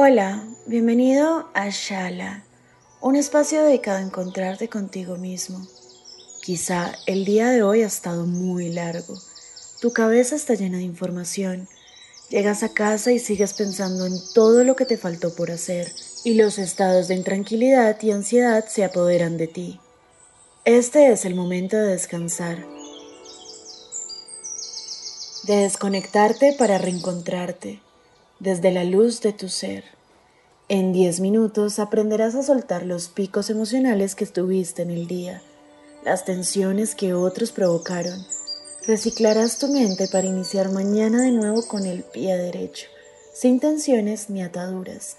Hola, bienvenido a Shala, un espacio dedicado a encontrarte contigo mismo. Quizá el día de hoy ha estado muy largo. Tu cabeza está llena de información. Llegas a casa y sigues pensando en todo lo que te faltó por hacer y los estados de intranquilidad y ansiedad se apoderan de ti. Este es el momento de descansar, de desconectarte para reencontrarte desde la luz de tu ser. En 10 minutos aprenderás a soltar los picos emocionales que tuviste en el día, las tensiones que otros provocaron. Reciclarás tu mente para iniciar mañana de nuevo con el pie derecho, sin tensiones ni ataduras.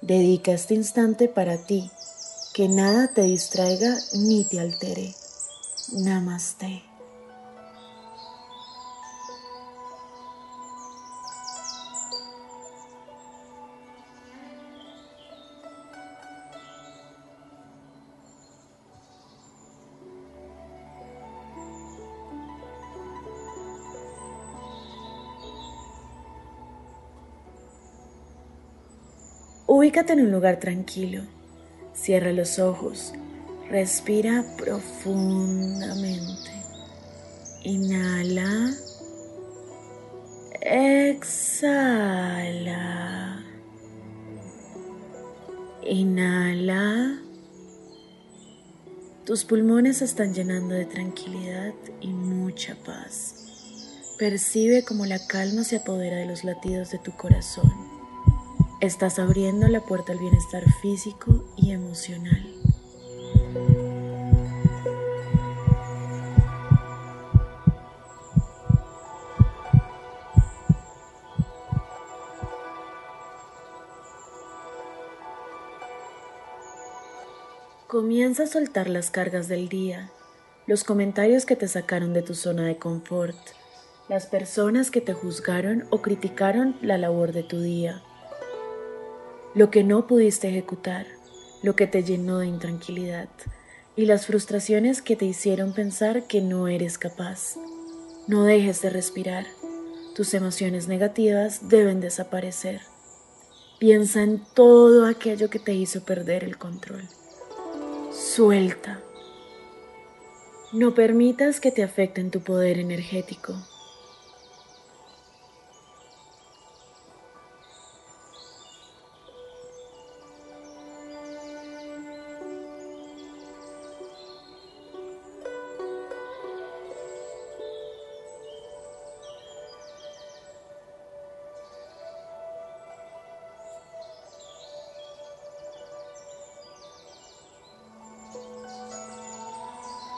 Dedica este instante para ti, que nada te distraiga ni te altere. Namaste. Ubícate en un lugar tranquilo. Cierra los ojos. Respira profundamente. Inhala. Exhala. Inhala. Tus pulmones se están llenando de tranquilidad y mucha paz. Percibe cómo la calma se apodera de los latidos de tu corazón. Estás abriendo la puerta al bienestar físico y emocional. Comienza a soltar las cargas del día, los comentarios que te sacaron de tu zona de confort, las personas que te juzgaron o criticaron la labor de tu día lo que no pudiste ejecutar, lo que te llenó de intranquilidad y las frustraciones que te hicieron pensar que no eres capaz. No dejes de respirar. Tus emociones negativas deben desaparecer. Piensa en todo aquello que te hizo perder el control. Suelta. No permitas que te afecten tu poder energético.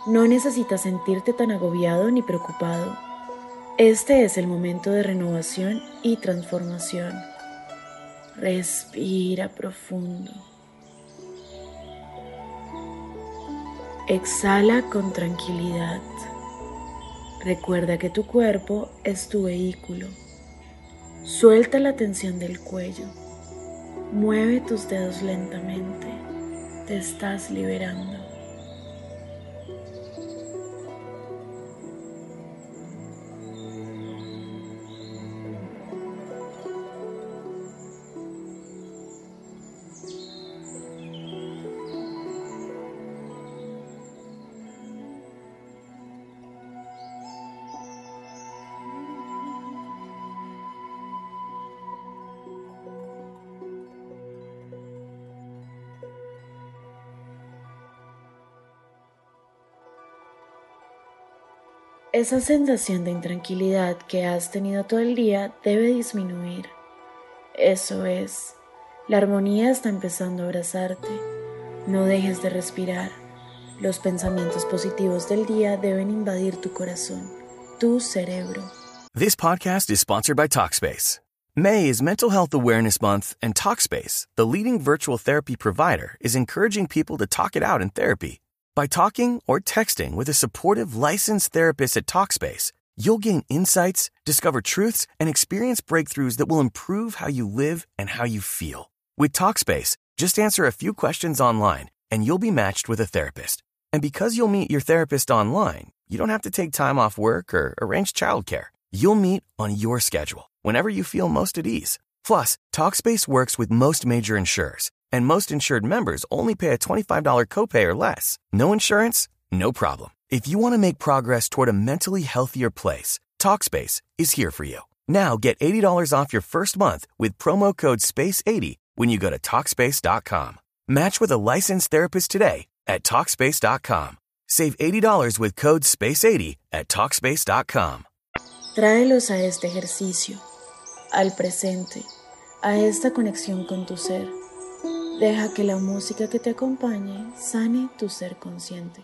No necesitas sentirte tan agobiado ni preocupado. Este es el momento de renovación y transformación. Respira profundo. Exhala con tranquilidad. Recuerda que tu cuerpo es tu vehículo. Suelta la tensión del cuello. Mueve tus dedos lentamente. Te estás liberando. Esa sensación de intranquilidad que has tenido todo el día debe disminuir. Eso es, la armonía está empezando a abrazarte. No dejes de respirar. Los pensamientos positivos del día deben invadir tu corazón, tu cerebro. This podcast is sponsored by Talkspace. May is Mental Health Awareness Month, and Talkspace, the leading virtual therapy provider, is encouraging people to talk it out in therapy. By talking or texting with a supportive licensed therapist at Talkspace, you'll gain insights, discover truths, and experience breakthroughs that will improve how you live and how you feel. With Talkspace, just answer a few questions online and you'll be matched with a therapist. And because you'll meet your therapist online, you don't have to take time off work or arrange childcare. You'll meet on your schedule, whenever you feel most at ease. Plus, Talkspace works with most major insurers, and most insured members only pay a $25 copay or less. No insurance? No problem. If you want to make progress toward a mentally healthier place, Talkspace is here for you. Now get $80 off your first month with promo code SPACE80 when you go to Talkspace.com. Match with a licensed therapist today at Talkspace.com. Save $80 with code SPACE80 at Talkspace.com. Tráelos a este ejercicio, al presente, a esta conexión con tu ser. Deja que la música que te acompañe sane tu ser consciente.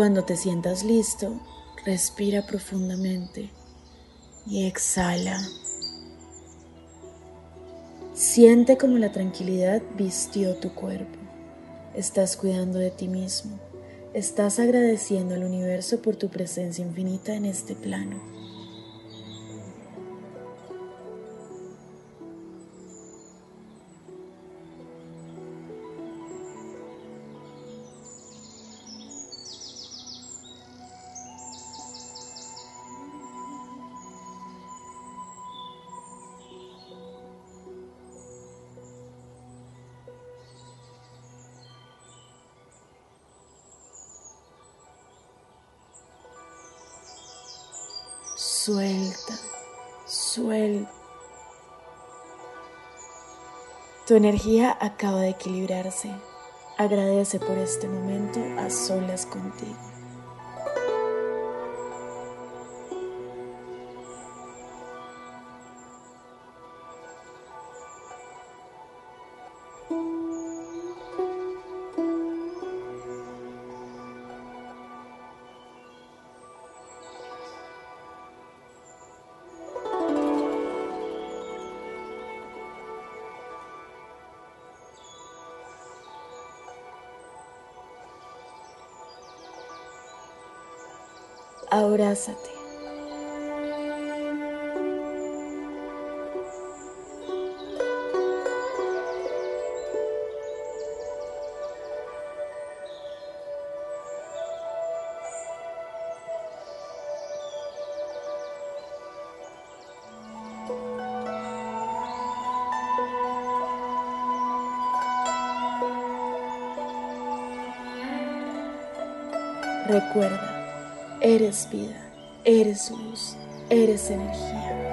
Cuando te sientas listo, respira profundamente y exhala. Siente como la tranquilidad vistió tu cuerpo. Estás cuidando de ti mismo. Estás agradeciendo al universo por tu presencia infinita en este plano. Suelta, suelta. Tu energía acaba de equilibrarse. Agradece por este momento a solas contigo. Abrázate. Recuerda Eres vida, eres luz, eres energía.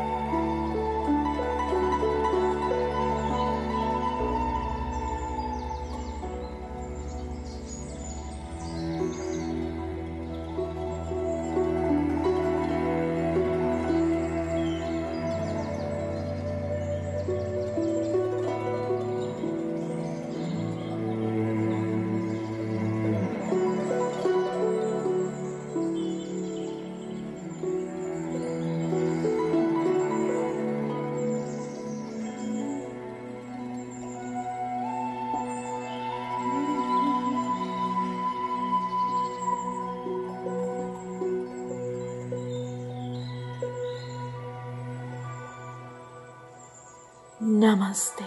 Namaste.